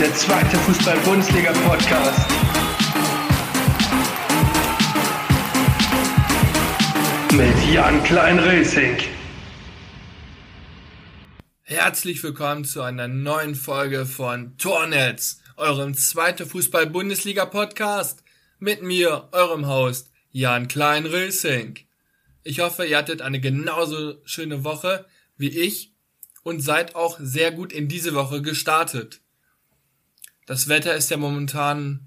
der zweite Fußball-Bundesliga-Podcast. Mit Jan Klein-Racing. Herzlich willkommen zu einer neuen Folge von Tornetz, eurem zweiten Fußball-Bundesliga-Podcast. Mit mir, eurem Host, Jan Klein-Racing. Ich hoffe, ihr hattet eine genauso schöne Woche wie ich und seid auch sehr gut in diese Woche gestartet. Das Wetter ist ja momentan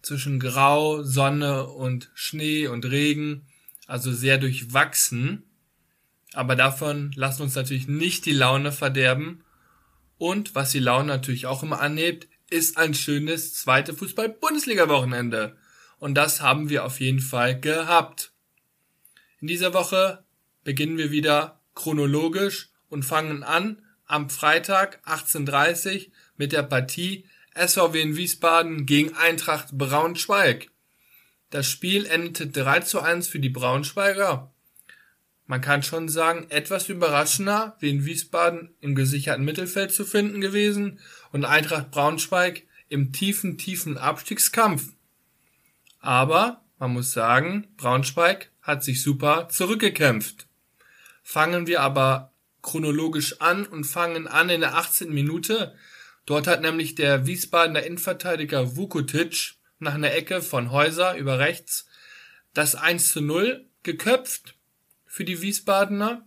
zwischen Grau, Sonne und Schnee und Regen, also sehr durchwachsen. Aber davon lassen uns natürlich nicht die Laune verderben. Und was die Laune natürlich auch immer anhebt, ist ein schönes zweite Fußball-Bundesliga-Wochenende. Und das haben wir auf jeden Fall gehabt. In dieser Woche beginnen wir wieder chronologisch und fangen an am Freitag 18.30 mit der Partie SVW in Wiesbaden gegen Eintracht Braunschweig. Das Spiel endete 3 zu 1 für die Braunschweiger. Man kann schon sagen, etwas überraschender, wie in Wiesbaden im gesicherten Mittelfeld zu finden gewesen und Eintracht Braunschweig im tiefen, tiefen Abstiegskampf. Aber man muss sagen, Braunschweig hat sich super zurückgekämpft. Fangen wir aber chronologisch an und fangen an in der 18. Minute. Dort hat nämlich der Wiesbadener Innenverteidiger Vukotic nach einer Ecke von Häuser über rechts das 1 zu 0 geköpft für die Wiesbadener.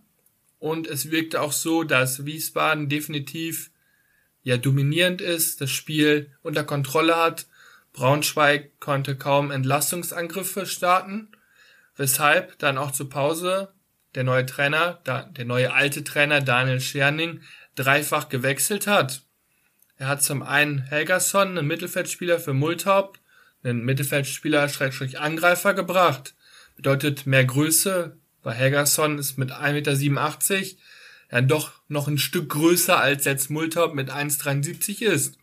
Und es wirkte auch so, dass Wiesbaden definitiv ja dominierend ist, das Spiel unter Kontrolle hat. Braunschweig konnte kaum Entlastungsangriffe starten, weshalb dann auch zur Pause der neue Trainer, der neue alte Trainer Daniel Scherning dreifach gewechselt hat. Er hat zum einen Helgason, einen Mittelfeldspieler für Multhaupt, einen Mittelfeldspieler Schrägstrich Angreifer gebracht. Bedeutet mehr Größe, weil Helgason ist mit 1,87 Meter ja doch noch ein Stück größer als jetzt Multhaupt mit 1,73 ist.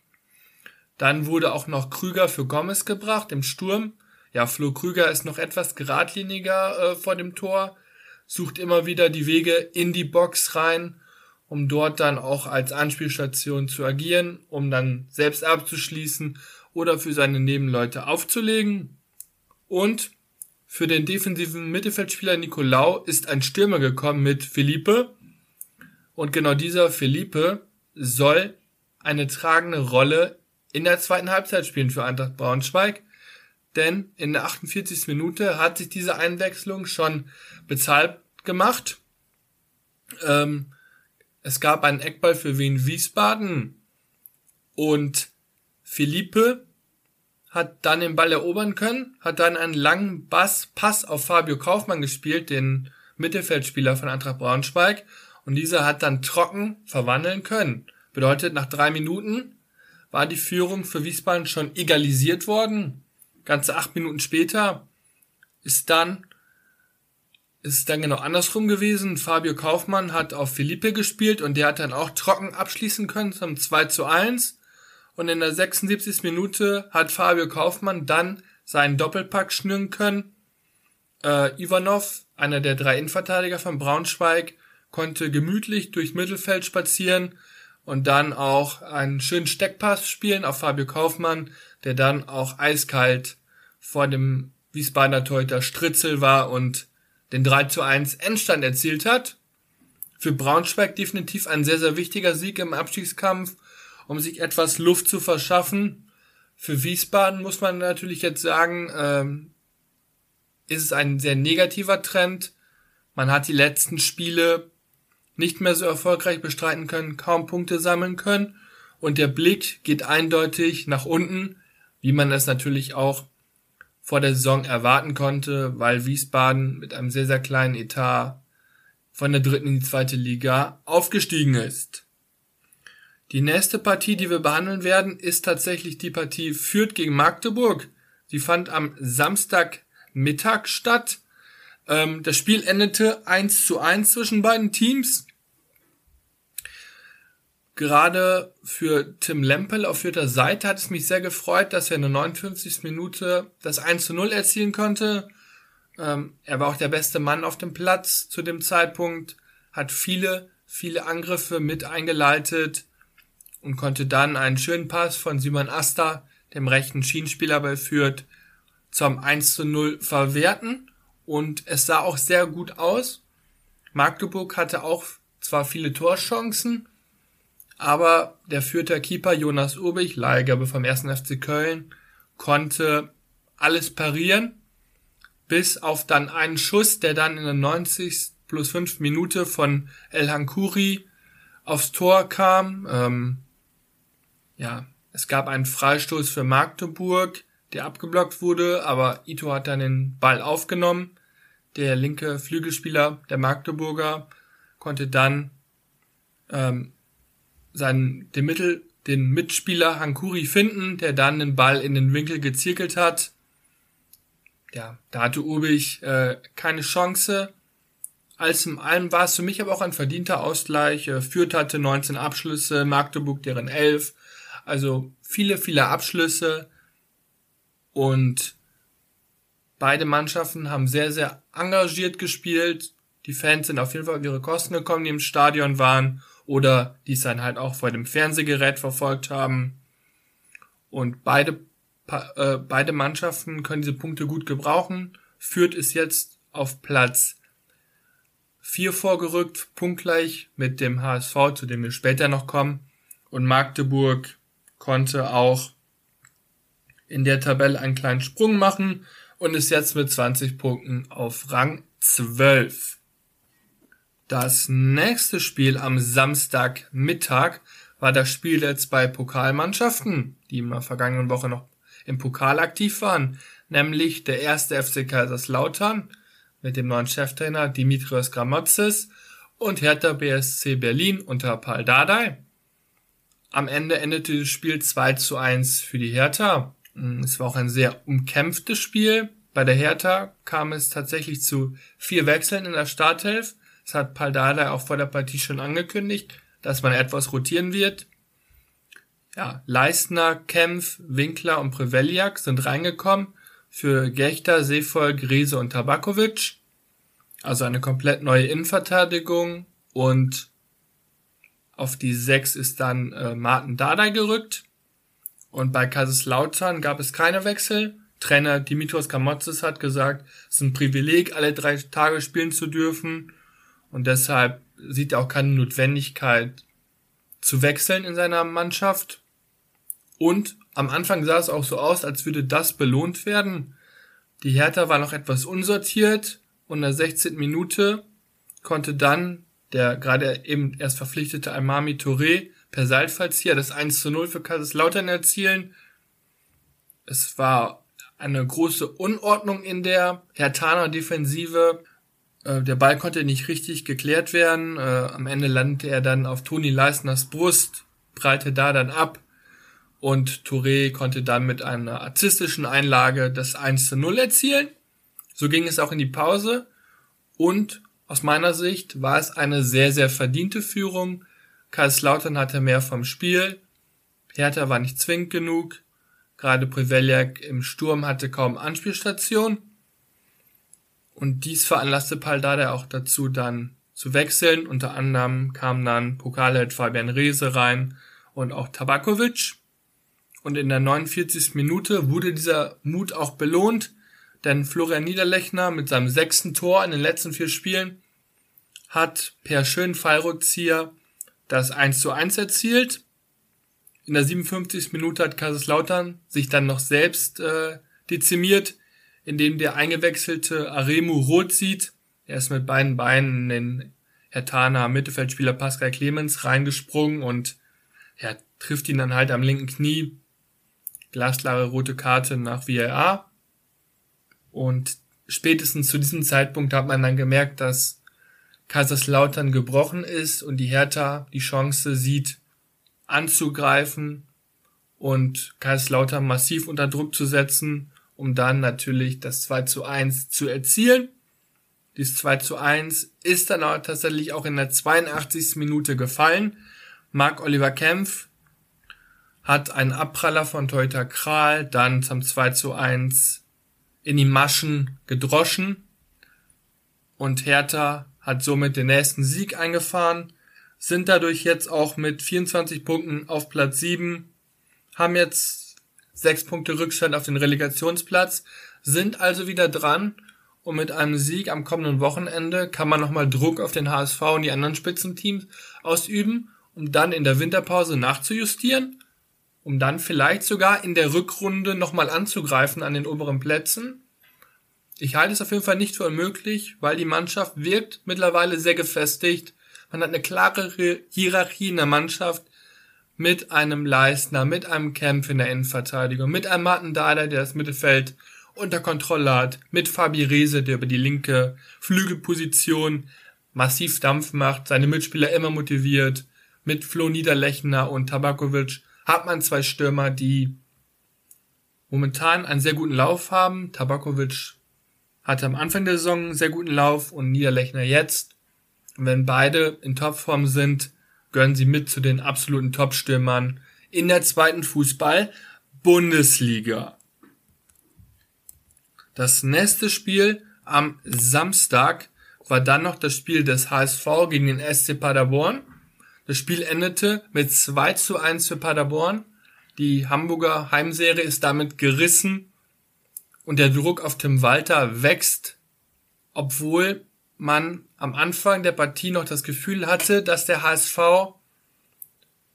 Dann wurde auch noch Krüger für Gomez gebracht im Sturm. Ja, Flo Krüger ist noch etwas geradliniger äh, vor dem Tor sucht immer wieder die Wege in die Box rein, um dort dann auch als Anspielstation zu agieren, um dann selbst abzuschließen oder für seine Nebenleute aufzulegen. Und für den defensiven Mittelfeldspieler Nicolau ist ein Stürmer gekommen mit Felipe. Und genau dieser Felipe soll eine tragende Rolle in der zweiten Halbzeit spielen für Eintracht Braunschweig. Denn in der 48. Minute hat sich diese Einwechslung schon bezahlt gemacht. Ähm, es gab einen Eckball für Wien Wiesbaden und Philippe hat dann den Ball erobern können, hat dann einen langen Bass Pass auf Fabio Kaufmann gespielt, den Mittelfeldspieler von Eintracht Braunschweig und dieser hat dann trocken verwandeln können. Bedeutet, nach drei Minuten war die Führung für Wiesbaden schon egalisiert worden. Ganze acht Minuten später ist dann ist dann genau andersrum gewesen. Fabio Kaufmann hat auf Felipe gespielt und der hat dann auch trocken abschließen können zum 2 zu 1. Und in der 76. Minute hat Fabio Kaufmann dann seinen Doppelpack schnüren können. Äh, Ivanov, einer der drei Innenverteidiger von Braunschweig, konnte gemütlich durch Mittelfeld spazieren und dann auch einen schönen Steckpass spielen auf Fabio Kaufmann, der dann auch eiskalt vor dem Wiesbadener Torhüter Stritzel war und den 3 zu 1 Endstand erzielt hat. Für Braunschweig definitiv ein sehr, sehr wichtiger Sieg im Abstiegskampf, um sich etwas Luft zu verschaffen. Für Wiesbaden muss man natürlich jetzt sagen, ähm, ist es ein sehr negativer Trend. Man hat die letzten Spiele nicht mehr so erfolgreich bestreiten können, kaum Punkte sammeln können und der Blick geht eindeutig nach unten, wie man es natürlich auch vor der Saison erwarten konnte, weil Wiesbaden mit einem sehr, sehr kleinen Etat von der dritten in die zweite Liga aufgestiegen ist. Die nächste Partie, die wir behandeln werden, ist tatsächlich die Partie Fürth gegen Magdeburg. Sie fand am Samstagmittag statt. Ähm, das Spiel endete 1 zu 1 zwischen beiden Teams. Gerade für Tim Lempel auf vierter Seite hat es mich sehr gefreut, dass er in der 59. Minute das 1 zu 0 erzielen konnte. Ähm, er war auch der beste Mann auf dem Platz zu dem Zeitpunkt, hat viele, viele Angriffe mit eingeleitet und konnte dann einen schönen Pass von Simon Asta, dem rechten Schienenspieler bei Fürth, zum 1 zu 0 verwerten und es sah auch sehr gut aus. Magdeburg hatte auch zwar viele Torchancen, aber der Fürther Keeper Jonas Urbich, Leihgabe vom 1. FC Köln, konnte alles parieren, bis auf dann einen Schuss, der dann in der 90 plus 5 Minute von El Hankuri aufs Tor kam. Ähm, ja, es gab einen Freistoß für Magdeburg, der abgeblockt wurde, aber Ito hat dann den Ball aufgenommen. Der linke Flügelspieler der Magdeburger konnte dann ähm, seinen, den Mittel, den Mitspieler Hankuri finden, der dann den Ball in den Winkel gezirkelt hat. Ja, da hatte Ubich äh, keine Chance. Als in allem war es für mich aber auch ein verdienter Ausgleich. Äh, Fürth hatte 19 Abschlüsse, Magdeburg deren 11. Also viele, viele Abschlüsse. Und beide Mannschaften haben sehr, sehr engagiert gespielt. Die Fans sind auf jeden Fall auf ihre Kosten gekommen, die im Stadion waren oder die es dann halt auch vor dem Fernsehgerät verfolgt haben. Und beide, äh, beide Mannschaften können diese Punkte gut gebrauchen. Fürth ist jetzt auf Platz 4 vorgerückt, punktgleich mit dem HSV, zu dem wir später noch kommen. Und Magdeburg konnte auch in der Tabelle einen kleinen Sprung machen und ist jetzt mit 20 Punkten auf Rang 12. Das nächste Spiel am Samstagmittag war das Spiel der zwei Pokalmannschaften, die in der vergangenen Woche noch im Pokal aktiv waren, nämlich der erste FC Kaiserslautern mit dem neuen Cheftrainer Dimitrios Gramotzes und Hertha BSC Berlin unter Paul Dardai. Am Ende endete das Spiel 2 zu 1 für die Hertha. Es war auch ein sehr umkämpftes Spiel. Bei der Hertha kam es tatsächlich zu vier Wechseln in der Starthelf. Das hat Paldada auch vor der Partie schon angekündigt, dass man etwas rotieren wird. Ja, Leistner, Kempf, Winkler und Preveliak sind reingekommen für Gechter, Seevolk, Riese und Tabakovic. Also eine komplett neue Innenverteidigung und auf die 6 ist dann äh, Martin Dada gerückt. Und bei Kaiserslautern gab es keine Wechsel. Trainer Dimitros Kamotzes hat gesagt, es ist ein Privileg, alle drei Tage spielen zu dürfen. Und deshalb sieht er auch keine Notwendigkeit zu wechseln in seiner Mannschaft. Und am Anfang sah es auch so aus, als würde das belohnt werden. Die Hertha war noch etwas unsortiert und in der 16. Minute konnte dann der gerade eben erst verpflichtete Almami Touré per Seilfallzieher das 1 zu 0 für Kaiserslautern erzielen. Es war eine große Unordnung in der Hertaner Defensive. Äh, der Ball konnte nicht richtig geklärt werden. Äh, am Ende landete er dann auf Toni Leisners Brust, prallte da dann ab und Touré konnte dann mit einer artistischen Einlage das 1 zu 0 erzielen. So ging es auch in die Pause und aus meiner Sicht war es eine sehr, sehr verdiente Führung. Kaiserslautern hatte mehr vom Spiel. Hertha war nicht zwingend genug. Gerade Preveliak im Sturm hatte kaum Anspielstation. Und dies veranlasste Paldada auch dazu, dann zu wechseln. Unter anderem kam dann Pokalheld Fabian Reese rein und auch Tabakovic. Und in der 49. Minute wurde dieser Mut auch belohnt, denn Florian Niederlechner mit seinem sechsten Tor in den letzten vier Spielen hat per schönen Fallrückzieher das 1 zu 1 erzielt. In der 57. Minute hat Kaiserslautern sich dann noch selbst äh, dezimiert, in dem der eingewechselte Aremu rot sieht. Er ist mit beiden Beinen in den Hertana Mittelfeldspieler Pascal Clemens reingesprungen und er trifft ihn dann halt am linken Knie. Glasklare rote Karte nach VAR. Und spätestens zu diesem Zeitpunkt hat man dann gemerkt, dass Kaiserslautern gebrochen ist und die Hertha die Chance sieht, anzugreifen und Kaiserslautern massiv unter Druck zu setzen um dann natürlich das 2 zu 1 zu erzielen. Dieses 2 zu 1 ist dann auch tatsächlich auch in der 82. Minute gefallen. Mark Oliver Kempf hat einen Abpraller von Teuter Kral dann zum 2 zu 1 in die Maschen gedroschen und Hertha hat somit den nächsten Sieg eingefahren. sind dadurch jetzt auch mit 24 Punkten auf Platz 7, haben jetzt 6 Punkte Rückstand auf den Relegationsplatz, sind also wieder dran. Und mit einem Sieg am kommenden Wochenende kann man nochmal Druck auf den HSV und die anderen Spitzenteams ausüben, um dann in der Winterpause nachzujustieren, um dann vielleicht sogar in der Rückrunde nochmal anzugreifen an den oberen Plätzen. Ich halte es auf jeden Fall nicht für unmöglich, weil die Mannschaft wirkt mittlerweile sehr gefestigt. Man hat eine klare Hierarchie in der Mannschaft mit einem Leistner, mit einem Kempf in der Innenverteidigung, mit einem Martin Dada, der das Mittelfeld unter Kontrolle hat, mit Fabi Rehse, der über die linke Flügelposition massiv Dampf macht, seine Mitspieler immer motiviert, mit Flo Niederlechner und Tabakovic hat man zwei Stürmer, die momentan einen sehr guten Lauf haben. Tabakovic hatte am Anfang der Saison einen sehr guten Lauf und Niederlechner jetzt. Und wenn beide in Topform sind, gehören sie mit zu den absoluten Topstürmern in der zweiten Fußball-Bundesliga. Das nächste Spiel am Samstag war dann noch das Spiel des HSV gegen den SC Paderborn. Das Spiel endete mit 2 zu 1 für Paderborn. Die Hamburger Heimserie ist damit gerissen und der Druck auf Tim Walter wächst, obwohl man am Anfang der Partie noch das Gefühl hatte, dass der HSV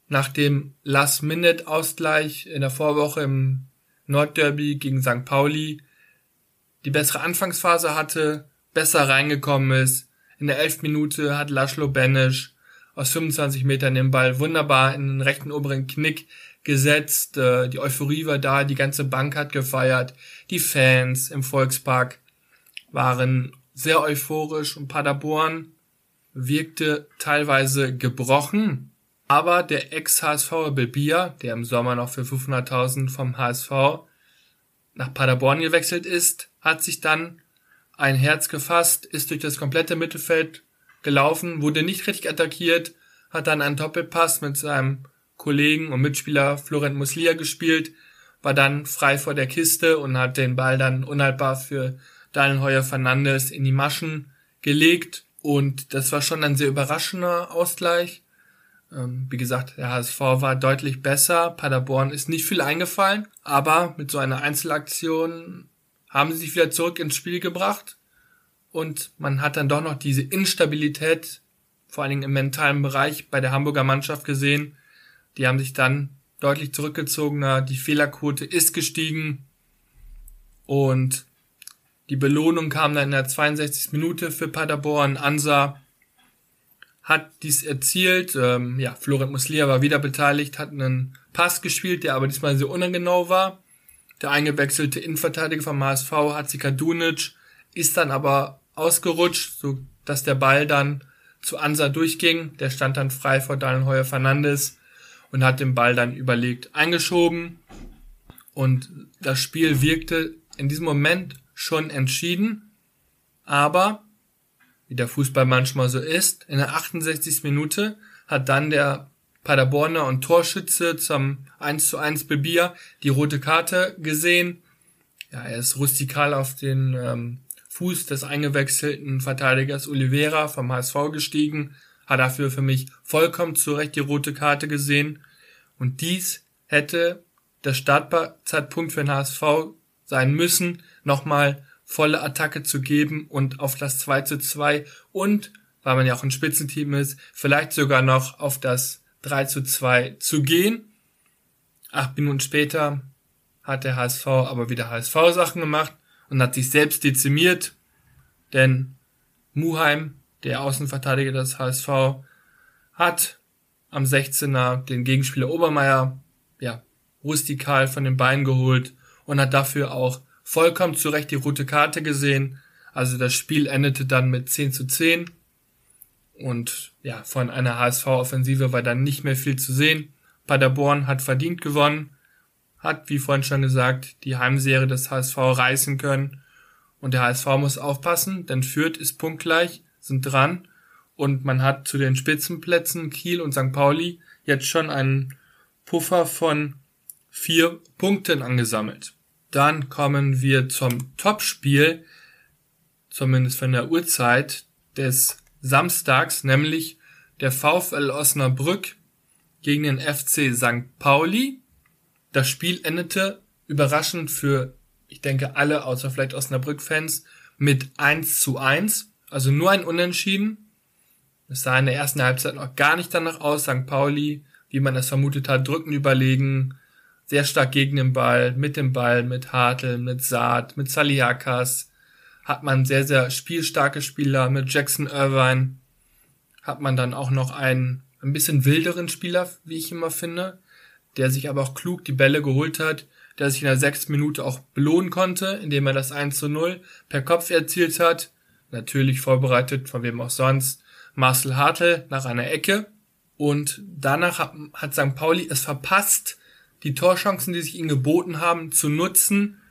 nach dem Last-Minute-Ausgleich in der Vorwoche im Nordderby gegen St. Pauli die bessere Anfangsphase hatte, besser reingekommen ist. In der elf Minute hat Laszlo Benesch aus 25 Metern den Ball wunderbar in den rechten oberen Knick gesetzt. Äh, die Euphorie war da, die ganze Bank hat gefeiert. Die Fans im Volkspark waren sehr euphorisch und Paderborn wirkte teilweise gebrochen. Aber der Ex-HSV Bilbia, der im Sommer noch für 500.000 vom HSV nach Paderborn gewechselt ist, hat sich dann ein Herz gefasst, ist durch das komplette Mittelfeld gelaufen, wurde nicht richtig attackiert, hat dann einen Doppelpass mit seinem Kollegen und Mitspieler Florent Muslia gespielt, war dann frei vor der Kiste und hat den Ball dann unhaltbar für Daniel Heuer Fernandes in die Maschen gelegt und das war schon ein sehr überraschender Ausgleich. Ähm, wie gesagt, der HSV war deutlich besser. Paderborn ist nicht viel eingefallen, aber mit so einer Einzelaktion haben sie sich wieder zurück ins Spiel gebracht und man hat dann doch noch diese Instabilität, vor allen Dingen im mentalen Bereich bei der Hamburger Mannschaft gesehen. Die haben sich dann deutlich zurückgezogener, die Fehlerquote ist gestiegen und die Belohnung kam dann in der 62. Minute für Paderborn. Ansa hat dies erzielt. Ähm, ja, Florent Muslia war wieder beteiligt, hat einen Pass gespielt, der aber diesmal sehr ungenau war. Der eingewechselte Innenverteidiger vom HSV, Hatzika Dunic, ist dann aber ausgerutscht, so dass der Ball dann zu Ansa durchging. Der stand dann frei vor Daniel Heuer Fernandes und hat den Ball dann überlegt eingeschoben. Und das Spiel wirkte in diesem Moment schon entschieden, aber wie der Fußball manchmal so ist, in der 68. Minute hat dann der Paderborner und Torschütze zum 1 zu 1 Bebier die rote Karte gesehen. Ja, er ist rustikal auf den ähm, Fuß des eingewechselten Verteidigers Oliveira vom HSV gestiegen, hat dafür für mich vollkommen zu Recht die rote Karte gesehen. Und dies hätte der Startzeitpunkt für den HSV sein müssen, nochmal volle Attacke zu geben und auf das 2 zu 2 und, weil man ja auch ein Spitzenteam ist, vielleicht sogar noch auf das 3 zu 2 zu gehen. Acht Minuten später hat der HSV aber wieder HSV-Sachen gemacht und hat sich selbst dezimiert, denn Muheim, der Außenverteidiger des HSV, hat am 16er den Gegenspieler Obermeier, ja, rustikal von den Beinen geholt und hat dafür auch vollkommen zu Recht die rote Karte gesehen. Also das Spiel endete dann mit 10 zu 10. Und ja, von einer HSV-Offensive war dann nicht mehr viel zu sehen. Paderborn hat verdient gewonnen, hat, wie vorhin schon gesagt, die Heimserie des HSV reißen können. Und der HSV muss aufpassen, denn Fürth ist punktgleich, sind dran. Und man hat zu den Spitzenplätzen Kiel und St. Pauli jetzt schon einen Puffer von vier Punkten angesammelt. Dann kommen wir zum Topspiel, zumindest von der Uhrzeit des Samstags, nämlich der VfL Osnabrück gegen den FC St. Pauli. Das Spiel endete überraschend für, ich denke, alle, außer vielleicht Osnabrück-Fans, mit 1 zu 1. Also nur ein Unentschieden. Es sah in der ersten Halbzeit noch gar nicht danach aus. St. Pauli, wie man es vermutet hat, drücken überlegen, sehr stark gegen den Ball, mit dem Ball, mit Hartl, mit Saad, mit Saliakas. Hat man sehr, sehr spielstarke Spieler mit Jackson Irvine. Hat man dann auch noch einen ein bisschen wilderen Spieler, wie ich immer finde, der sich aber auch klug die Bälle geholt hat, der sich in der sechsten Minute auch belohnen konnte, indem er das 1 zu 0 per Kopf erzielt hat. Natürlich vorbereitet, von wem auch sonst, Marcel Hartl nach einer Ecke. Und danach hat, hat St. Pauli es verpasst, die Torchancen, die sich ihnen geboten haben, zu nutzen,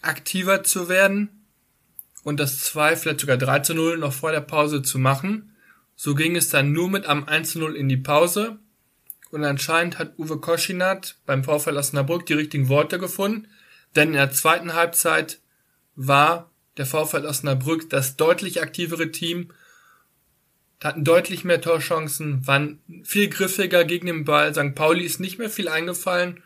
aktiver zu werden und das 2, vielleicht sogar 3 zu 0 noch vor der Pause zu machen. So ging es dann nur mit am 1 zu 0 in die Pause. Und anscheinend hat Uwe Koschinat beim VfL Osnabrück die richtigen Worte gefunden, denn in der zweiten Halbzeit war der VfL Osnabrück das deutlich aktivere Team, hatten deutlich mehr Torchancen, waren viel griffiger gegen den Ball. St. Pauli ist nicht mehr viel eingefallen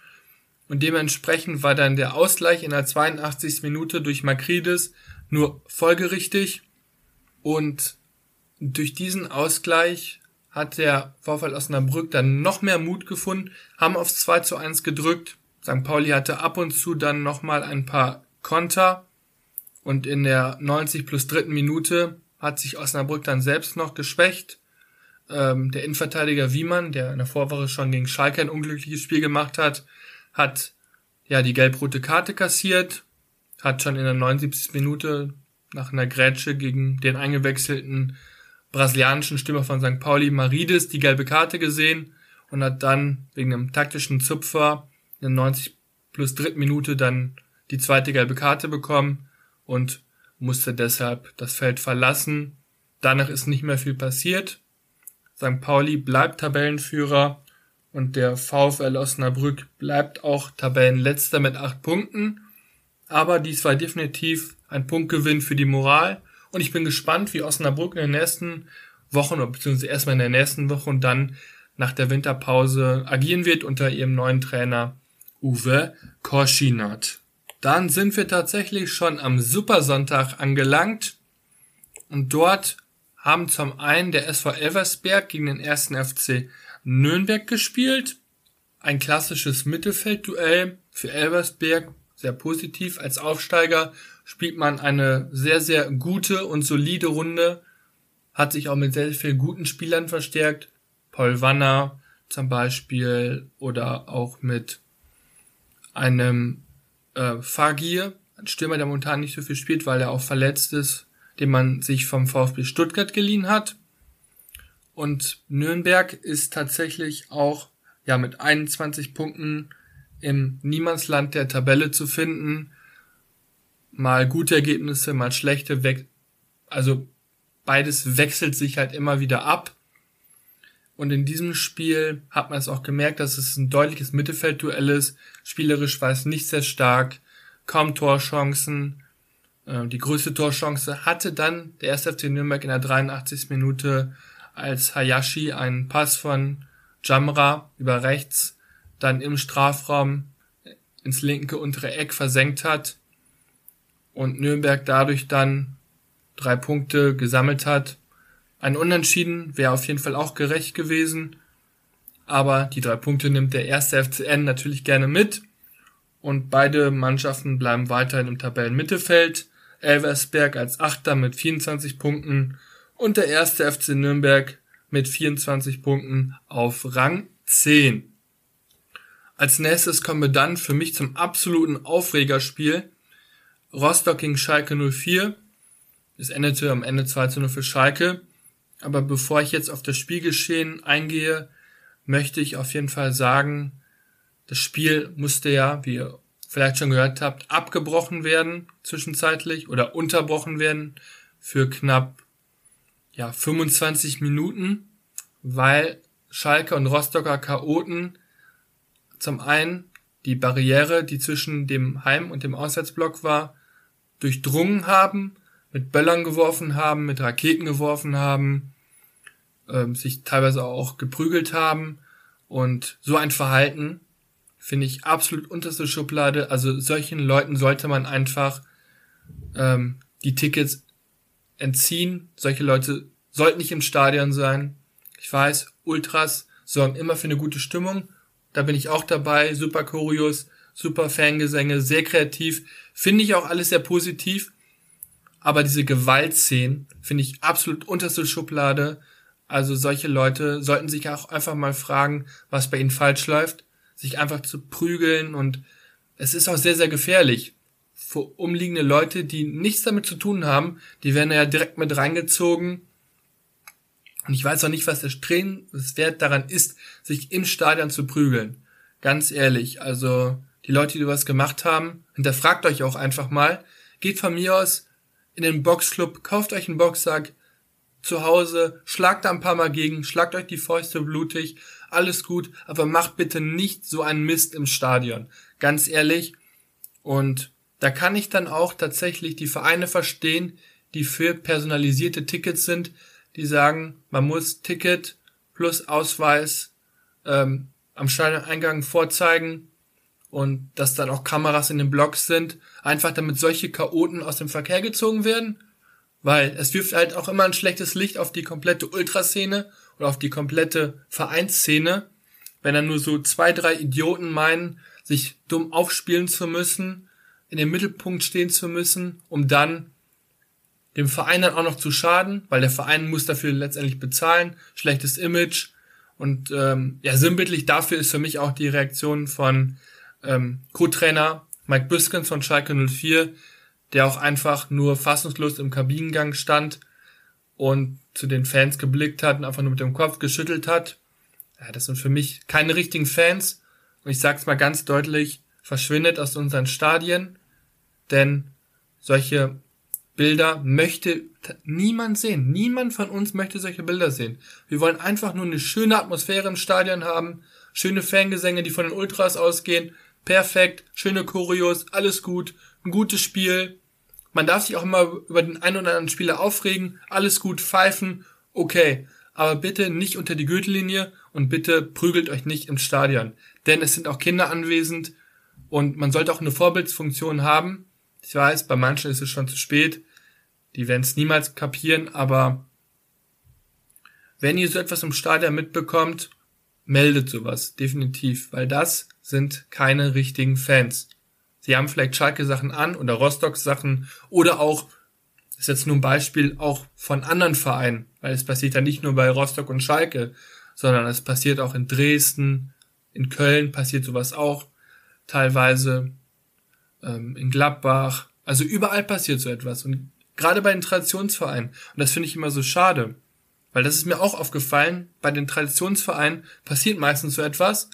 und dementsprechend war dann der Ausgleich in der 82. Minute durch Makridis nur folgerichtig und durch diesen Ausgleich hat der VfL Osnabrück dann noch mehr Mut gefunden, haben aufs 2 zu 1 gedrückt. St. Pauli hatte ab und zu dann nochmal ein paar Konter und in der 90 plus dritten Minute hat sich Osnabrück dann selbst noch geschwächt. Ähm, der Innenverteidiger Wiemann, der in der Vorwoche schon gegen Schalke ein unglückliches Spiel gemacht hat, hat ja die gelb-rote Karte kassiert, hat schon in der 79. Minute nach einer Grätsche gegen den eingewechselten brasilianischen Stürmer von St. Pauli Marides die gelbe Karte gesehen und hat dann wegen einem taktischen Zupfer in der 90 plus dritten Minute dann die zweite gelbe Karte bekommen und musste deshalb das Feld verlassen. Danach ist nicht mehr viel passiert. St. Pauli bleibt Tabellenführer und der VfL Osnabrück bleibt auch Tabellenletzter mit acht Punkten. Aber dies war definitiv ein Punktgewinn für die Moral und ich bin gespannt, wie Osnabrück in den nächsten Wochen, beziehungsweise erstmal in der nächsten Woche und dann nach der Winterpause agieren wird unter ihrem neuen Trainer Uwe Korschinat. Dann sind wir tatsächlich schon am Supersonntag angelangt und dort haben zum einen der SV Elversberg gegen den ersten FC Nürnberg gespielt. Ein klassisches Mittelfeldduell für Elversberg, sehr positiv. Als Aufsteiger spielt man eine sehr, sehr gute und solide Runde, hat sich auch mit sehr, sehr vielen guten Spielern verstärkt. Paul Wanner zum Beispiel oder auch mit einem äh, Fagir, ein Stürmer, der momentan nicht so viel spielt, weil er auch verletzt ist, den man sich vom VfB Stuttgart geliehen hat. Und Nürnberg ist tatsächlich auch ja mit 21 Punkten im Niemandsland der Tabelle zu finden. Mal gute Ergebnisse, mal schlechte, weg also beides wechselt sich halt immer wieder ab. Und in diesem Spiel hat man es auch gemerkt, dass es ein deutliches Mittelfeldduell ist. Spielerisch war es nicht sehr stark, kaum Torchancen. Äh, die größte Torchance hatte dann der 1. FC Nürnberg in der 83. Minute, als Hayashi einen Pass von Jamra über rechts dann im Strafraum ins linke untere Eck versenkt hat und Nürnberg dadurch dann drei Punkte gesammelt hat ein Unentschieden wäre auf jeden Fall auch gerecht gewesen. Aber die drei Punkte nimmt der erste FCN natürlich gerne mit. Und beide Mannschaften bleiben weiterhin im Tabellenmittelfeld. Elversberg als Achter mit 24 Punkten und der erste FC Nürnberg mit 24 Punkten auf Rang 10. Als nächstes kommen wir dann für mich zum absoluten Aufregerspiel. Rostock gegen Schalke 04. Es endete am Ende 2 zu 0 für Schalke. Aber bevor ich jetzt auf das Spielgeschehen eingehe, möchte ich auf jeden Fall sagen, das Spiel musste ja, wie ihr vielleicht schon gehört habt, abgebrochen werden zwischenzeitlich oder unterbrochen werden für knapp ja 25 Minuten, weil Schalke und Rostocker Chaoten zum einen die Barriere, die zwischen dem Heim- und dem Auswärtsblock war, durchdrungen haben mit Böllern geworfen haben, mit Raketen geworfen haben, ähm, sich teilweise auch geprügelt haben. Und so ein Verhalten finde ich absolut unterste Schublade. Also solchen Leuten sollte man einfach ähm, die Tickets entziehen. Solche Leute sollten nicht im Stadion sein. Ich weiß, Ultras sorgen immer für eine gute Stimmung. Da bin ich auch dabei. Super kurios, super Fangesänge, sehr kreativ. Finde ich auch alles sehr positiv. Aber diese Gewaltszenen finde ich absolut unterste Schublade. Also solche Leute sollten sich auch einfach mal fragen, was bei ihnen falsch läuft, sich einfach zu prügeln und es ist auch sehr, sehr gefährlich. Für umliegende Leute, die nichts damit zu tun haben, die werden ja direkt mit reingezogen. Und ich weiß auch nicht, was der Strebenswert daran ist, sich im Stadion zu prügeln. Ganz ehrlich, also die Leute, die was gemacht haben, hinterfragt euch auch einfach mal. Geht von mir aus in den Boxclub, kauft euch einen Boxsack, zu Hause, schlagt da ein paar Mal gegen, schlagt euch die Fäuste blutig, alles gut, aber macht bitte nicht so einen Mist im Stadion. Ganz ehrlich. Und da kann ich dann auch tatsächlich die Vereine verstehen, die für personalisierte Tickets sind, die sagen, man muss Ticket plus Ausweis ähm, am Stadioneingang vorzeigen und dass dann auch Kameras in den Blocks sind, einfach damit solche Chaoten aus dem Verkehr gezogen werden weil es wirft halt auch immer ein schlechtes Licht auf die komplette Ultraszene oder auf die komplette Vereinsszene, wenn dann nur so zwei, drei Idioten meinen, sich dumm aufspielen zu müssen, in dem Mittelpunkt stehen zu müssen, um dann dem Verein dann auch noch zu schaden, weil der Verein muss dafür letztendlich bezahlen, schlechtes Image. Und ähm, ja, sinnbildlich dafür ist für mich auch die Reaktion von ähm, Co-Trainer Mike Biskens von Schalke 04, der auch einfach nur fassungslos im Kabinengang stand und zu den Fans geblickt hat und einfach nur mit dem Kopf geschüttelt hat. Ja, das sind für mich keine richtigen Fans. Und ich sag's mal ganz deutlich, verschwindet aus unseren Stadien, denn solche Bilder möchte niemand sehen. Niemand von uns möchte solche Bilder sehen. Wir wollen einfach nur eine schöne Atmosphäre im Stadion haben, schöne Fangesänge, die von den Ultras ausgehen, perfekt, schöne Choreos, alles gut, ein gutes Spiel. Man darf sich auch immer über den einen oder anderen Spieler aufregen, alles gut pfeifen, okay. Aber bitte nicht unter die Gürtellinie und bitte prügelt euch nicht im Stadion. Denn es sind auch Kinder anwesend und man sollte auch eine Vorbildsfunktion haben. Ich weiß, bei manchen ist es schon zu spät. Die werden es niemals kapieren, aber wenn ihr so etwas im Stadion mitbekommt, meldet sowas, definitiv, weil das sind keine richtigen Fans. Sie haben vielleicht Schalke-Sachen an oder Rostock-Sachen oder auch, das ist jetzt nur ein Beispiel, auch von anderen Vereinen, weil es passiert ja nicht nur bei Rostock und Schalke, sondern es passiert auch in Dresden, in Köln passiert sowas auch, teilweise ähm, in Gladbach, also überall passiert so etwas und gerade bei den Traditionsvereinen. Und das finde ich immer so schade, weil das ist mir auch aufgefallen, bei den Traditionsvereinen passiert meistens so etwas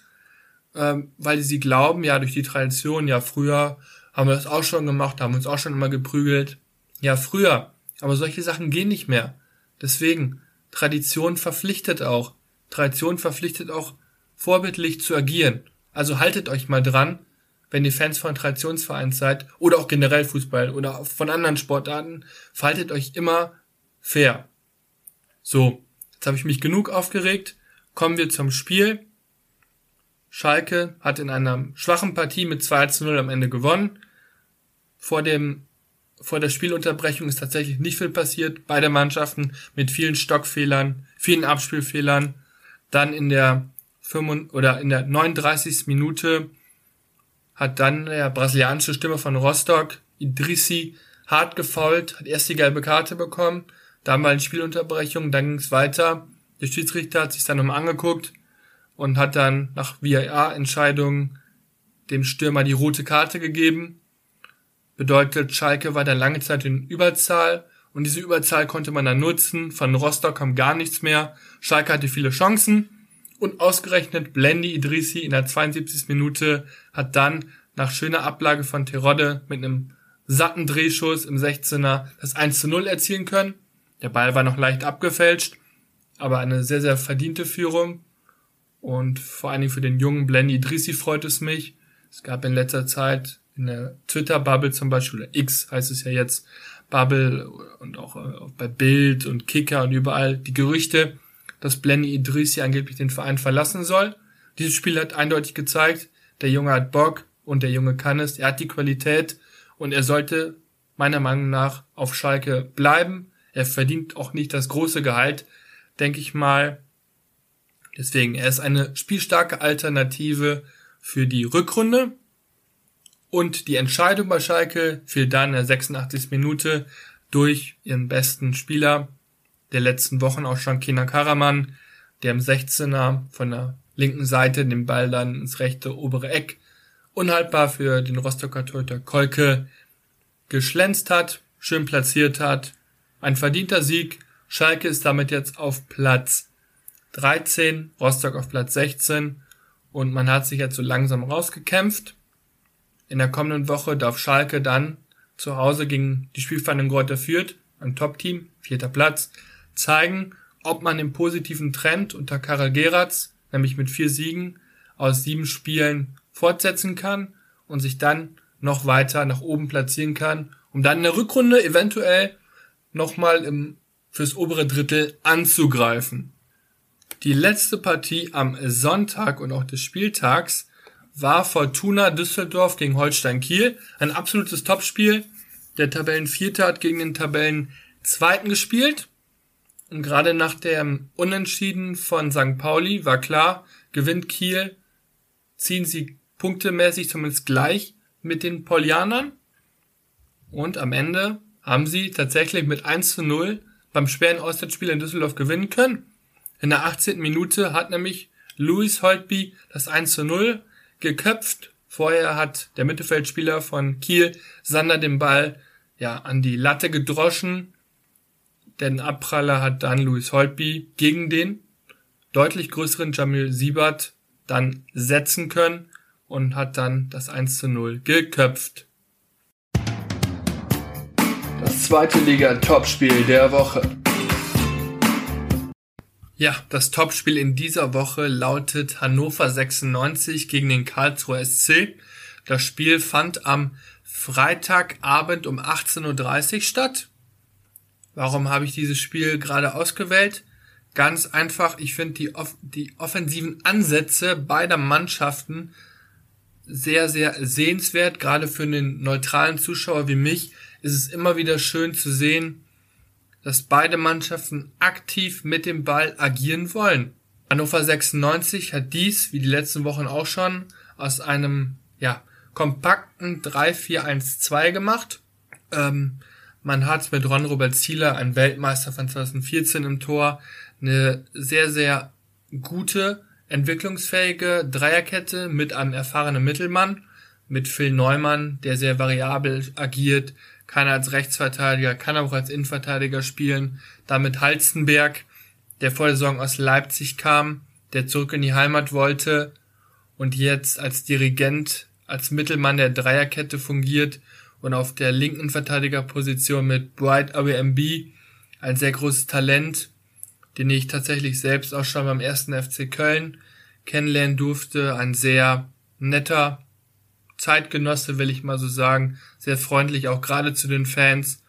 ähm, weil sie glauben, ja, durch die Tradition, ja, früher haben wir das auch schon gemacht, haben uns auch schon immer geprügelt. Ja, früher. Aber solche Sachen gehen nicht mehr. Deswegen, Tradition verpflichtet auch. Tradition verpflichtet auch, vorbildlich zu agieren. Also haltet euch mal dran, wenn ihr Fans von Traditionsvereins seid oder auch generell Fußball oder von anderen Sportarten, verhaltet euch immer fair. So, jetzt habe ich mich genug aufgeregt. Kommen wir zum Spiel. Schalke hat in einer schwachen Partie mit 2 zu 0 am Ende gewonnen. Vor dem, vor der Spielunterbrechung ist tatsächlich nicht viel passiert. Beide Mannschaften mit vielen Stockfehlern, vielen Abspielfehlern. Dann in der 5, oder in der 39. Minute hat dann der brasilianische Stimme von Rostock, Idrissi, hart gefault, hat erst die gelbe Karte bekommen, dann mal eine Spielunterbrechung, dann ging es weiter. Der Schiedsrichter hat sich dann nochmal angeguckt, und hat dann nach VIA-Entscheidung dem Stürmer die rote Karte gegeben. Bedeutet, Schalke war dann lange Zeit in Überzahl und diese Überzahl konnte man dann nutzen. Von Rostock kam gar nichts mehr. Schalke hatte viele Chancen und ausgerechnet Blendi Idrissi in der 72. Minute hat dann nach schöner Ablage von Terodde mit einem satten Drehschuss im 16er das 1 zu 0 erzielen können. Der Ball war noch leicht abgefälscht, aber eine sehr, sehr verdiente Führung. Und vor allen Dingen für den jungen Blendy Idrissi freut es mich. Es gab in letzter Zeit in der Twitter-Bubble zum Beispiel, oder X heißt es ja jetzt, Bubble und auch äh, bei Bild und Kicker und überall die Gerüchte, dass Blenny Idrissi angeblich den Verein verlassen soll. Dieses Spiel hat eindeutig gezeigt, der Junge hat Bock und der Junge kann es, er hat die Qualität und er sollte meiner Meinung nach auf Schalke bleiben. Er verdient auch nicht das große Gehalt, denke ich mal. Deswegen, er ist eine spielstarke Alternative für die Rückrunde. Und die Entscheidung bei Schalke fiel dann in der 86. Minute durch ihren besten Spieler der letzten Wochen, auch schon Kina Karaman, der im 16er von der linken Seite den Ball dann ins rechte obere Eck unhaltbar für den Rostocker Torhüter Kolke geschlänzt hat, schön platziert hat. Ein verdienter Sieg. Schalke ist damit jetzt auf Platz 13, Rostock auf Platz 16 und man hat sich jetzt so langsam rausgekämpft. In der kommenden Woche darf Schalke dann zu Hause gegen die Spielvereinigung Greuther Fürth, ein Top-Team, vierter Platz, zeigen, ob man den positiven Trend unter Karel Geratz, nämlich mit vier Siegen aus sieben Spielen, fortsetzen kann und sich dann noch weiter nach oben platzieren kann, um dann in der Rückrunde eventuell nochmal im, fürs obere Drittel anzugreifen. Die letzte Partie am Sonntag und auch des Spieltags war Fortuna Düsseldorf gegen Holstein Kiel. Ein absolutes Topspiel. Der Tabellenvierte hat gegen den Tabellenzweiten gespielt. Und gerade nach dem Unentschieden von St. Pauli war klar, gewinnt Kiel, ziehen sie punktemäßig zumindest gleich mit den Polianern. Und am Ende haben sie tatsächlich mit 1 zu 0 beim schweren Auswärtsspiel in Düsseldorf gewinnen können. In der 18. Minute hat nämlich Louis Holtby das 1 zu 0 geköpft. Vorher hat der Mittelfeldspieler von Kiel, Sander, den Ball ja an die Latte gedroschen. Den Abpraller hat dann Louis Holtby gegen den deutlich größeren Jamil Siebert dann setzen können und hat dann das 1 zu 0 geköpft. Das zweite Liga-Topspiel der Woche. Ja, das Topspiel in dieser Woche lautet Hannover 96 gegen den Karlsruher SC. Das Spiel fand am Freitagabend um 18.30 Uhr statt. Warum habe ich dieses Spiel gerade ausgewählt? Ganz einfach, ich finde die, off die offensiven Ansätze beider Mannschaften sehr, sehr sehenswert. Gerade für einen neutralen Zuschauer wie mich ist es immer wieder schön zu sehen, dass beide Mannschaften aktiv mit dem Ball agieren wollen. Hannover 96 hat dies, wie die letzten Wochen auch schon, aus einem ja, kompakten 3-4-1-2 gemacht. Ähm, man hat mit Ron Robert Zieler, ein Weltmeister von 2014 im Tor, eine sehr, sehr gute, entwicklungsfähige Dreierkette mit einem erfahrenen Mittelmann, mit Phil Neumann, der sehr variabel agiert, kann als Rechtsverteidiger, kann auch als Innenverteidiger spielen. Damit Halstenberg, der vor der Saison aus Leipzig kam, der zurück in die Heimat wollte und jetzt als Dirigent, als Mittelmann der Dreierkette fungiert und auf der linken Verteidigerposition mit Bright AWMB ein sehr großes Talent, den ich tatsächlich selbst auch schon beim ersten FC Köln kennenlernen durfte. Ein sehr netter, Zeitgenosse, will ich mal so sagen, sehr freundlich, auch gerade zu den Fans.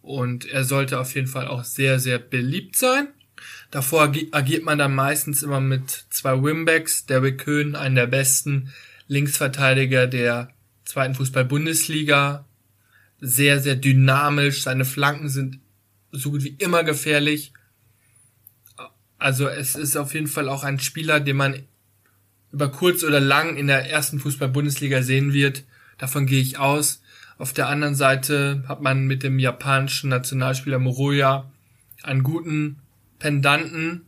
Und er sollte auf jeden Fall auch sehr, sehr beliebt sein. Davor agiert man dann meistens immer mit zwei Wimbacks. Derrick Köhn, einen der besten Linksverteidiger der zweiten Fußball-Bundesliga. Sehr, sehr dynamisch. Seine Flanken sind so gut wie immer gefährlich. Also es ist auf jeden Fall auch ein Spieler, den man über kurz oder lang in der ersten Fußball-Bundesliga sehen wird. Davon gehe ich aus. Auf der anderen Seite hat man mit dem japanischen Nationalspieler Moroya einen guten Pendanten,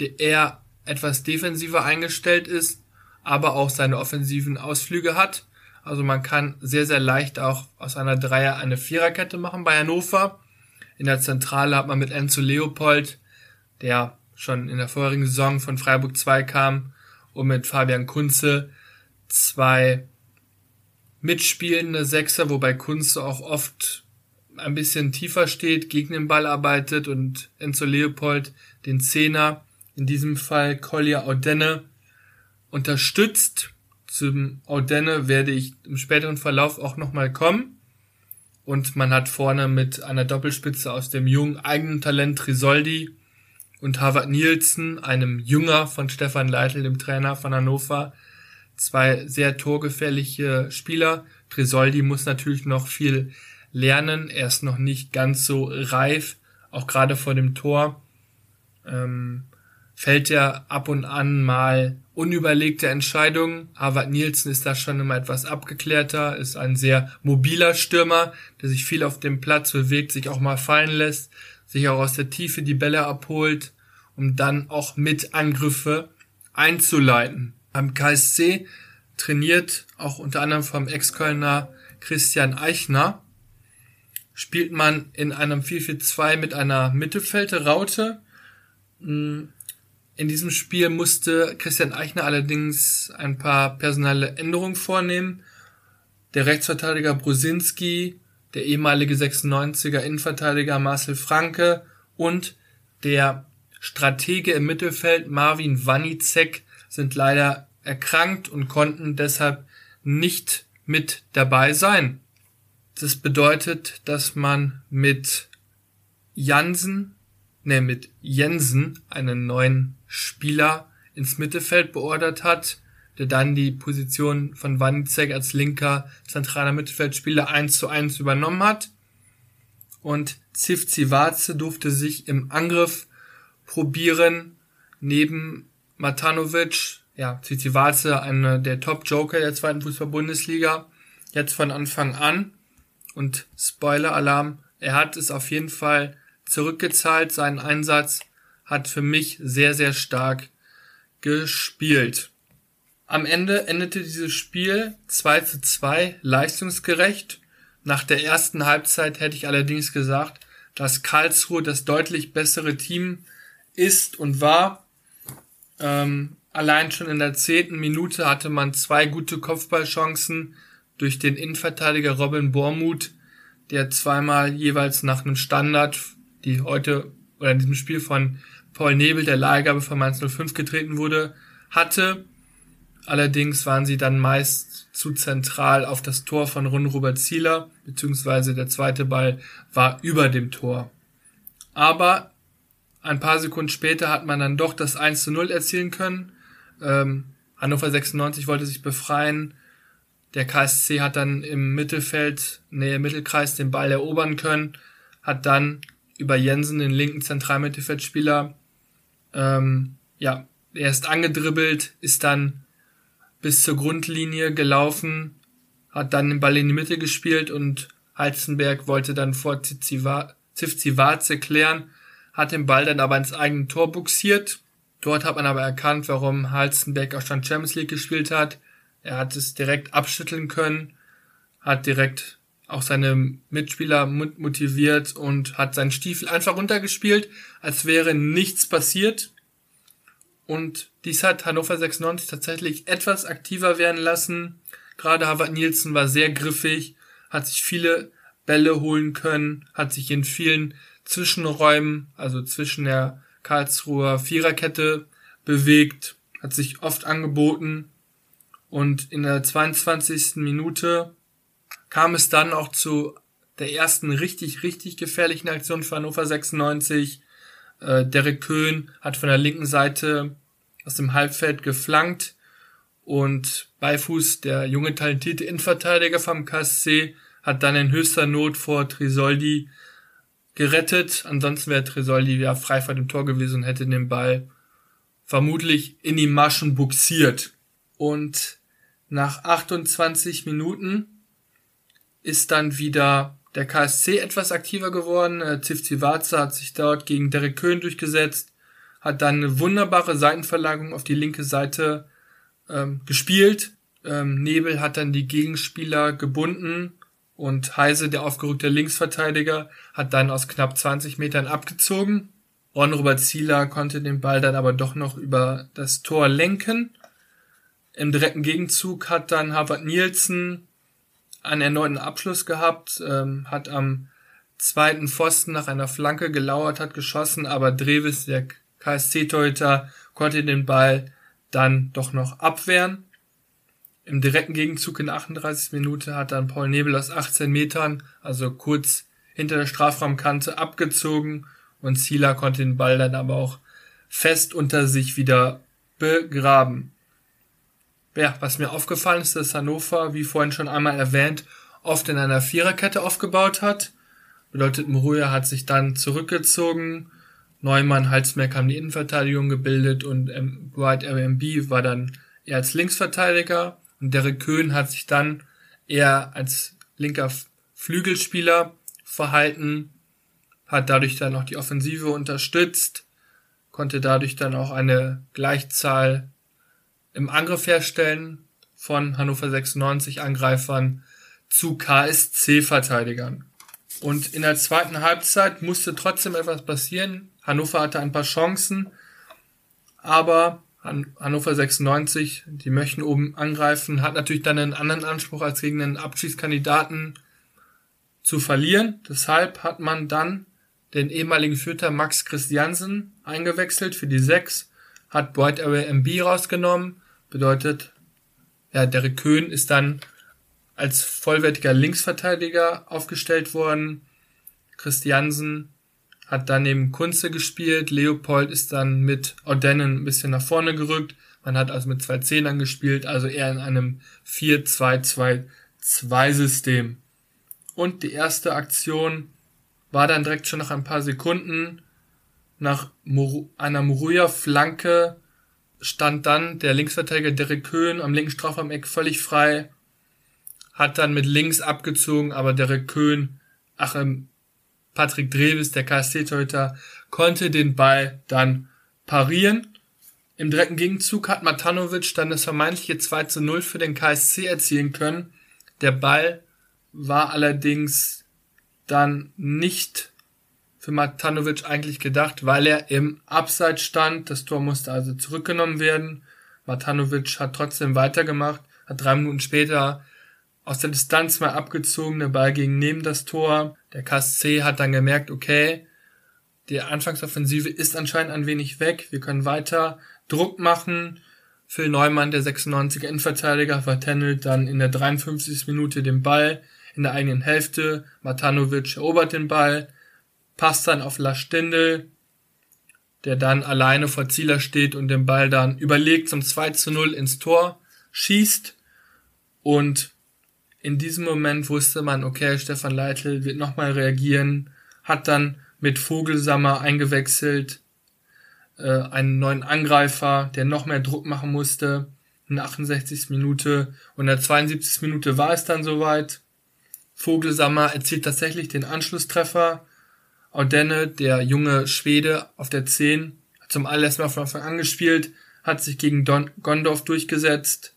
der eher etwas defensiver eingestellt ist, aber auch seine offensiven Ausflüge hat. Also man kann sehr, sehr leicht auch aus einer Dreier eine Viererkette machen bei Hannover. In der Zentrale hat man mit Enzo Leopold, der schon in der vorherigen Saison von Freiburg 2 kam, und mit Fabian Kunze zwei mitspielende Sechser, wobei Kunze auch oft ein bisschen tiefer steht, gegen den Ball arbeitet und Enzo Leopold den Zehner, in diesem Fall Collier Audenne, unterstützt. Zum Audenne werde ich im späteren Verlauf auch nochmal kommen. Und man hat vorne mit einer Doppelspitze aus dem jungen eigenen Talent Risoldi und Harvard Nielsen, einem Jünger von Stefan Leitl, dem Trainer von Hannover. Zwei sehr torgefährliche Spieler. Tresoldi muss natürlich noch viel lernen. Er ist noch nicht ganz so reif, auch gerade vor dem Tor. Ähm, fällt er ab und an mal unüberlegte Entscheidungen. Harvard Nielsen ist da schon immer etwas abgeklärter, ist ein sehr mobiler Stürmer, der sich viel auf dem Platz bewegt, sich auch mal fallen lässt, sich auch aus der Tiefe die Bälle abholt, um dann auch mit Angriffe einzuleiten. Am KSC trainiert auch unter anderem vom Ex-Kölner Christian Eichner, spielt man in einem 4-4-2 mit einer Mittelfeldraute. Hm, in diesem Spiel musste Christian Eichner allerdings ein paar personelle Änderungen vornehmen. Der Rechtsverteidiger Brusinski, der ehemalige 96er Innenverteidiger Marcel Franke und der Stratege im Mittelfeld Marvin Wanicek sind leider erkrankt und konnten deshalb nicht mit dabei sein. Das bedeutet, dass man mit Jansen, ne, mit Jensen einen neuen Spieler ins Mittelfeld beordert hat, der dann die Position von Wanizek als linker zentraler Mittelfeldspieler eins zu eins übernommen hat. Und Zivzivaze durfte sich im Angriff probieren, neben Matanovic, ja, Zivzivaze, einer der Top-Joker der zweiten Fußball-Bundesliga, jetzt von Anfang an. Und Spoiler-Alarm, er hat es auf jeden Fall zurückgezahlt, seinen Einsatz hat für mich sehr, sehr stark gespielt. Am Ende endete dieses Spiel 2 zu 2 leistungsgerecht. Nach der ersten Halbzeit hätte ich allerdings gesagt, dass Karlsruhe das deutlich bessere Team ist und war. Ähm, allein schon in der zehnten Minute hatte man zwei gute Kopfballchancen durch den Innenverteidiger Robin Bormuth, der zweimal jeweils nach einem Standard, die heute oder in diesem Spiel von Paul Nebel, der Leihgabe von Mainz 05 getreten wurde, hatte. Allerdings waren sie dann meist zu zentral auf das Tor von Run Robert Zieler, beziehungsweise der zweite Ball war über dem Tor. Aber ein paar Sekunden später hat man dann doch das 1 zu 0 erzielen können. Ähm, Hannover 96 wollte sich befreien. Der KSC hat dann im Mittelfeld, Nähe Mittelkreis, den Ball erobern können, hat dann über Jensen, den linken Zentralmittelfeldspieler, ähm, ja, er ist angedribbelt, ist dann bis zur Grundlinie gelaufen, hat dann den Ball in die Mitte gespielt und Heizenberg wollte dann vor Zivzivaze klären, hat den Ball dann aber ins eigene Tor buxiert. Dort hat man aber erkannt, warum Halzenberg auch schon Champions League gespielt hat. Er hat es direkt abschütteln können, hat direkt auch seine Mitspieler motiviert und hat seinen Stiefel einfach runtergespielt, als wäre nichts passiert. Und dies hat Hannover 96 tatsächlich etwas aktiver werden lassen. Gerade Harvard Nielsen war sehr griffig, hat sich viele Bälle holen können, hat sich in vielen Zwischenräumen, also zwischen der Karlsruher Viererkette bewegt, hat sich oft angeboten und in der 22. Minute kam es dann auch zu der ersten richtig, richtig gefährlichen Aktion für Hannover 96. Äh, Derek Köhn hat von der linken Seite aus dem Halbfeld geflankt und Beifuß, der junge talentierte Innenverteidiger vom KSC, hat dann in höchster Not vor Trisoldi gerettet. Ansonsten wäre Trisoldi ja frei vor dem Tor gewesen und hätte den Ball vermutlich in die Maschen buxiert. Und nach 28 Minuten ist dann wieder der KSC etwas aktiver geworden. Äh, Zivzivaza hat sich dort gegen Derek Köhn durchgesetzt, hat dann eine wunderbare Seitenverlagerung auf die linke Seite ähm, gespielt. Ähm, Nebel hat dann die Gegenspieler gebunden und Heise, der aufgerückte Linksverteidiger, hat dann aus knapp 20 Metern abgezogen. Ron Robert Zieler konnte den Ball dann aber doch noch über das Tor lenken. Im direkten Gegenzug hat dann Harvard Nielsen einen erneuten Abschluss gehabt, ähm, hat am zweiten Pfosten nach einer Flanke gelauert, hat geschossen, aber Drevis, der KSC-Torhüter, konnte den Ball dann doch noch abwehren. Im direkten Gegenzug in 38 Minute hat dann Paul Nebel aus 18 Metern, also kurz hinter der Strafraumkante, abgezogen und Zieler konnte den Ball dann aber auch fest unter sich wieder begraben. Ja, was mir aufgefallen ist, dass Hannover, wie vorhin schon einmal erwähnt, oft in einer Viererkette aufgebaut hat. Bedeutet, Muruya hat sich dann zurückgezogen, Neumann, Halsmerk haben die Innenverteidigung gebildet und ähm, Bright RMB war dann eher als Linksverteidiger und Derek Köhn hat sich dann eher als linker Flügelspieler verhalten, hat dadurch dann auch die Offensive unterstützt, konnte dadurch dann auch eine Gleichzahl im Angriff herstellen von Hannover 96 Angreifern zu KSC Verteidigern. Und in der zweiten Halbzeit musste trotzdem etwas passieren. Hannover hatte ein paar Chancen, aber Hannover 96, die möchten oben angreifen, hat natürlich dann einen anderen Anspruch als gegen einen Abschiedskandidaten zu verlieren. Deshalb hat man dann den ehemaligen Führer Max Christiansen eingewechselt für die 6, hat Bright Area MB rausgenommen, bedeutet, ja, Derek Köhn ist dann als vollwertiger Linksverteidiger aufgestellt worden. Christiansen hat dann neben Kunze gespielt. Leopold ist dann mit Odennen ein bisschen nach vorne gerückt. Man hat also mit zwei Zehnern gespielt, also eher in einem 4-2-2-2-System. Und die erste Aktion war dann direkt schon nach ein paar Sekunden nach einer Muruya-Flanke stand dann der Linksverteidiger Derek Köhn am linken Strafraum-Eck völlig frei, hat dann mit links abgezogen, aber Derek Köhn, ach, ähm, Patrick Dreves, der KSC-Torhüter, konnte den Ball dann parieren. Im direkten Gegenzug hat Matanovic dann das vermeintliche 2 zu 0 für den KSC erzielen können. Der Ball war allerdings dann nicht für Matanovic eigentlich gedacht, weil er im Abseits stand. Das Tor musste also zurückgenommen werden. Matanovic hat trotzdem weitergemacht, hat drei Minuten später aus der Distanz mal abgezogen, der Ball ging neben das Tor. Der KSC hat dann gemerkt, okay, die Anfangsoffensive ist anscheinend ein wenig weg. Wir können weiter Druck machen. Phil Neumann, der 96er Innenverteidiger, vertändelt dann in der 53. Minute den Ball in der eigenen Hälfte. Matanovic erobert den Ball, passt dann auf Lars Stindl, der dann alleine vor Zieler steht und den Ball dann überlegt zum 2 zu 0 ins Tor schießt und in diesem Moment wusste man, okay, Stefan Leitl wird nochmal reagieren, hat dann mit Vogelsammer eingewechselt, äh, einen neuen Angreifer, der noch mehr Druck machen musste, in der 68. Minute und in der 72. Minute war es dann soweit. Vogelsammer erzielt tatsächlich den Anschlusstreffer. Audenne, der junge Schwede auf der 10, hat zum allerersten Mal von Anfang an gespielt, hat sich gegen Don Gondorf durchgesetzt,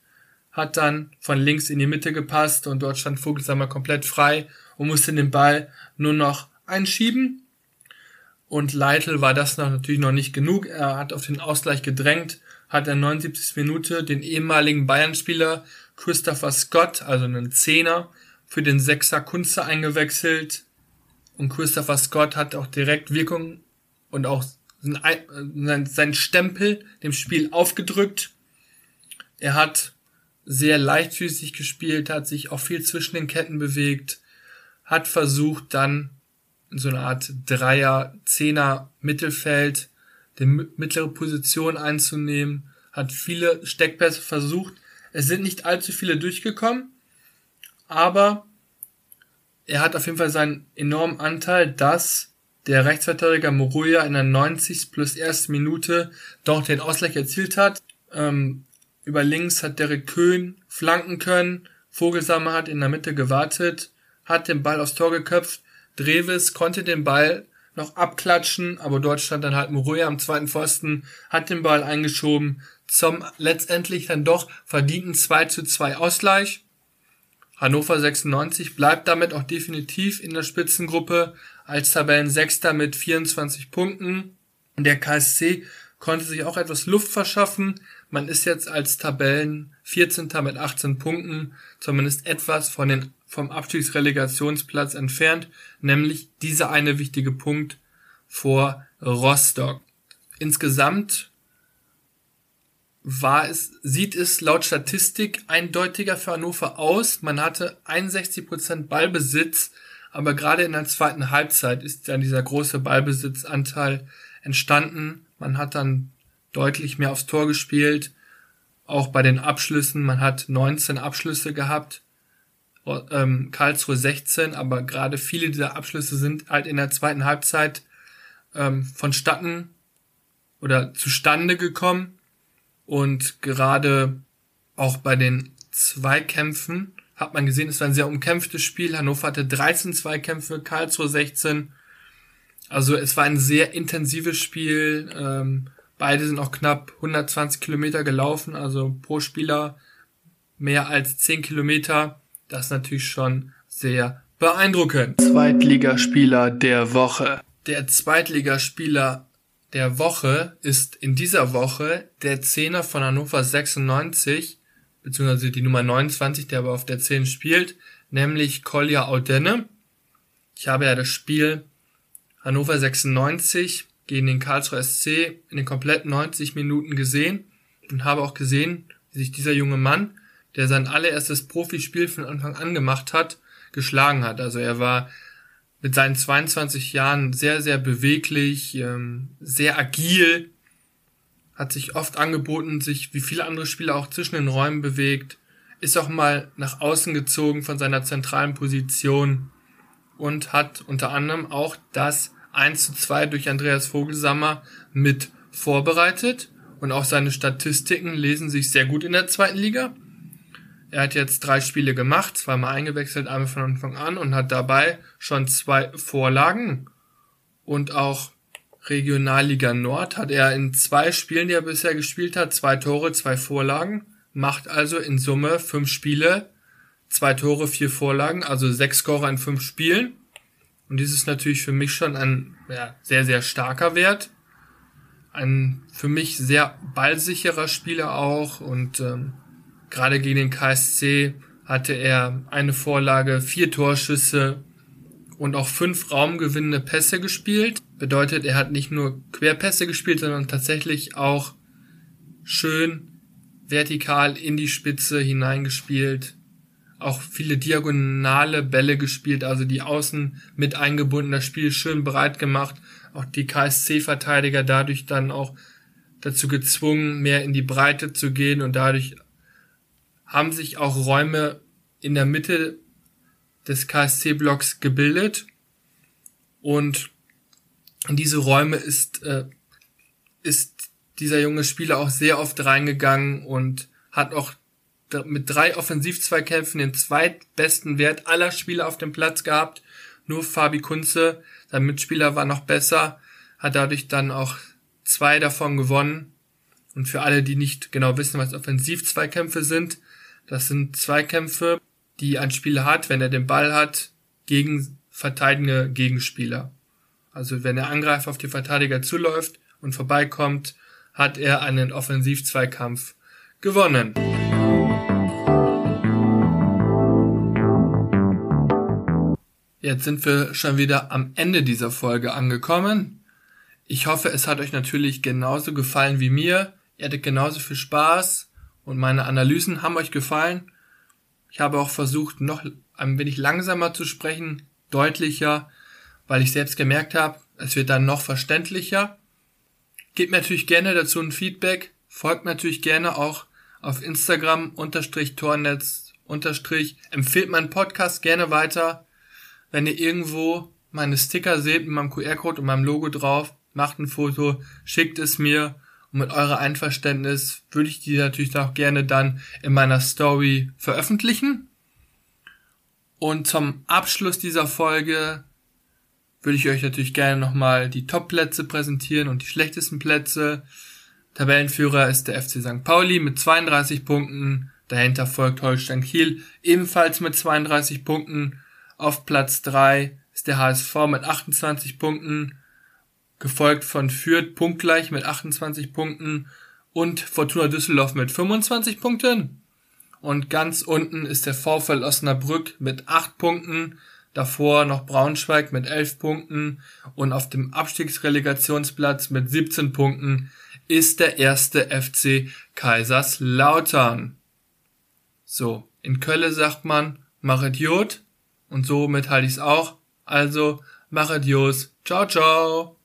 hat dann von links in die Mitte gepasst und dort stand Vogelsammer komplett frei und musste den Ball nur noch einschieben. Und Leitl war das noch natürlich noch nicht genug. Er hat auf den Ausgleich gedrängt, hat in 79. Minute den ehemaligen Bayern-Spieler Christopher Scott, also einen Zehner, für den Sechser Kunze eingewechselt. Und Christopher Scott hat auch direkt Wirkung und auch seinen Stempel dem Spiel aufgedrückt. Er hat sehr leichtfüßig gespielt, hat sich auch viel zwischen den Ketten bewegt, hat versucht dann in so eine Art Dreier, Zehner Mittelfeld die mittlere Position einzunehmen, hat viele Steckpässe versucht. Es sind nicht allzu viele durchgekommen, aber er hat auf jeden Fall seinen enormen Anteil, dass der Rechtsverteidiger Moruya in der 90 plus erste Minute doch den Ausgleich erzielt hat. Ähm, über links hat Derek Köhn flanken können. Vogelsammer hat in der Mitte gewartet, hat den Ball aufs Tor geköpft. Dreves konnte den Ball noch abklatschen, aber dort stand dann halt Muruya am zweiten Pfosten, hat den Ball eingeschoben zum letztendlich dann doch verdienten 2 zu 2 Ausgleich. Hannover 96 bleibt damit auch definitiv in der Spitzengruppe als Tabellensechster mit 24 Punkten. Der KSC konnte sich auch etwas Luft verschaffen, man ist jetzt als Tabellen 14. mit 18 Punkten zumindest etwas von den, vom Abstiegsrelegationsplatz entfernt, nämlich dieser eine wichtige Punkt vor Rostock. Insgesamt war es, sieht es laut Statistik eindeutiger für Hannover aus. Man hatte 61% Ballbesitz, aber gerade in der zweiten Halbzeit ist dann dieser große Ballbesitzanteil entstanden Man hat dann deutlich mehr aufs Tor gespielt. Auch bei den Abschlüssen, man hat 19 Abschlüsse gehabt, ähm, Karlsruhe 16, aber gerade viele dieser Abschlüsse sind halt in der zweiten Halbzeit ähm, vonstatten oder zustande gekommen. Und gerade auch bei den Zweikämpfen hat man gesehen, es war ein sehr umkämpftes Spiel. Hannover hatte 13 Zweikämpfe, Karlsruhe 16. Also es war ein sehr intensives Spiel. Ähm, beide sind auch knapp 120 Kilometer gelaufen, also pro Spieler mehr als 10 Kilometer. Das ist natürlich schon sehr beeindruckend. Zweitligaspieler der Woche. Der Zweitligaspieler der Woche ist in dieser Woche der Zehner von Hannover 96, beziehungsweise die Nummer 29, der aber auf der 10 spielt, nämlich Kolja Audenne. Ich habe ja das Spiel Hannover 96 gegen den Karlsruher SC in den kompletten 90 Minuten gesehen und habe auch gesehen, wie sich dieser junge Mann der sein allererstes Profispiel von Anfang an gemacht hat, geschlagen hat. Also er war mit seinen 22 Jahren sehr, sehr beweglich, ähm, sehr agil, hat sich oft angeboten, sich wie viele andere Spieler auch zwischen den Räumen bewegt, ist auch mal nach außen gezogen von seiner zentralen Position und hat unter anderem auch das 1 zu 2 durch Andreas Vogelsammer mit vorbereitet und auch seine Statistiken lesen sich sehr gut in der zweiten Liga. Er hat jetzt drei Spiele gemacht, zweimal eingewechselt, einmal von Anfang an und hat dabei schon zwei Vorlagen. Und auch Regionalliga Nord hat er in zwei Spielen, die er bisher gespielt hat, zwei Tore, zwei Vorlagen. Macht also in Summe fünf Spiele, zwei Tore, vier Vorlagen, also sechs Scorer in fünf Spielen. Und dies ist natürlich für mich schon ein ja, sehr, sehr starker Wert. Ein für mich sehr ballsicherer Spieler auch und ähm, Gerade gegen den KSC hatte er eine Vorlage, vier Torschüsse und auch fünf raumgewinnende Pässe gespielt. Bedeutet, er hat nicht nur Querpässe gespielt, sondern tatsächlich auch schön vertikal in die Spitze hineingespielt. Auch viele diagonale Bälle gespielt, also die Außen mit eingebunden, das Spiel schön bereit gemacht. Auch die KSC-Verteidiger dadurch dann auch dazu gezwungen, mehr in die Breite zu gehen und dadurch haben sich auch Räume in der Mitte des KSC-Blocks gebildet und in diese Räume ist, äh, ist dieser junge Spieler auch sehr oft reingegangen und hat auch mit drei Offensivzweikämpfen den zweitbesten Wert aller Spieler auf dem Platz gehabt. Nur Fabi Kunze, sein Mitspieler war noch besser, hat dadurch dann auch zwei davon gewonnen. Und für alle, die nicht genau wissen, was Offensivzweikämpfe sind, das sind Zweikämpfe, die ein Spieler hat, wenn er den Ball hat, gegen verteidigende Gegenspieler. Also wenn der Angreifer auf die Verteidiger zuläuft und vorbeikommt, hat er einen Offensivzweikampf gewonnen. Jetzt sind wir schon wieder am Ende dieser Folge angekommen. Ich hoffe, es hat euch natürlich genauso gefallen wie mir. Ihr hattet genauso viel Spaß und meine Analysen haben euch gefallen. Ich habe auch versucht, noch ein wenig langsamer zu sprechen, deutlicher, weil ich selbst gemerkt habe, es wird dann noch verständlicher. Gebt mir natürlich gerne dazu ein Feedback, folgt natürlich gerne auch auf Instagram unterstrich Tornetz unterstrich, empfehlt meinen Podcast gerne weiter. Wenn ihr irgendwo meine Sticker seht mit meinem QR-Code und meinem Logo drauf, macht ein Foto, schickt es mir und mit eurer Einverständnis würde ich die natürlich auch gerne dann in meiner Story veröffentlichen. Und zum Abschluss dieser Folge würde ich euch natürlich gerne nochmal die Top-Plätze präsentieren und die schlechtesten Plätze. Tabellenführer ist der FC St. Pauli mit 32 Punkten. Dahinter folgt Holstein Kiel ebenfalls mit 32 Punkten. Auf Platz 3 ist der HSV mit 28 Punkten gefolgt von Fürth punktgleich mit 28 Punkten und Fortuna Düsseldorf mit 25 Punkten. Und ganz unten ist der VfL Osnabrück mit 8 Punkten, davor noch Braunschweig mit 11 Punkten und auf dem Abstiegsrelegationsplatz mit 17 Punkten ist der erste FC Kaiserslautern. So, in Kölle sagt man, machet Jod und somit halte ich es auch. Also, machet Jos. Ciao, ciao.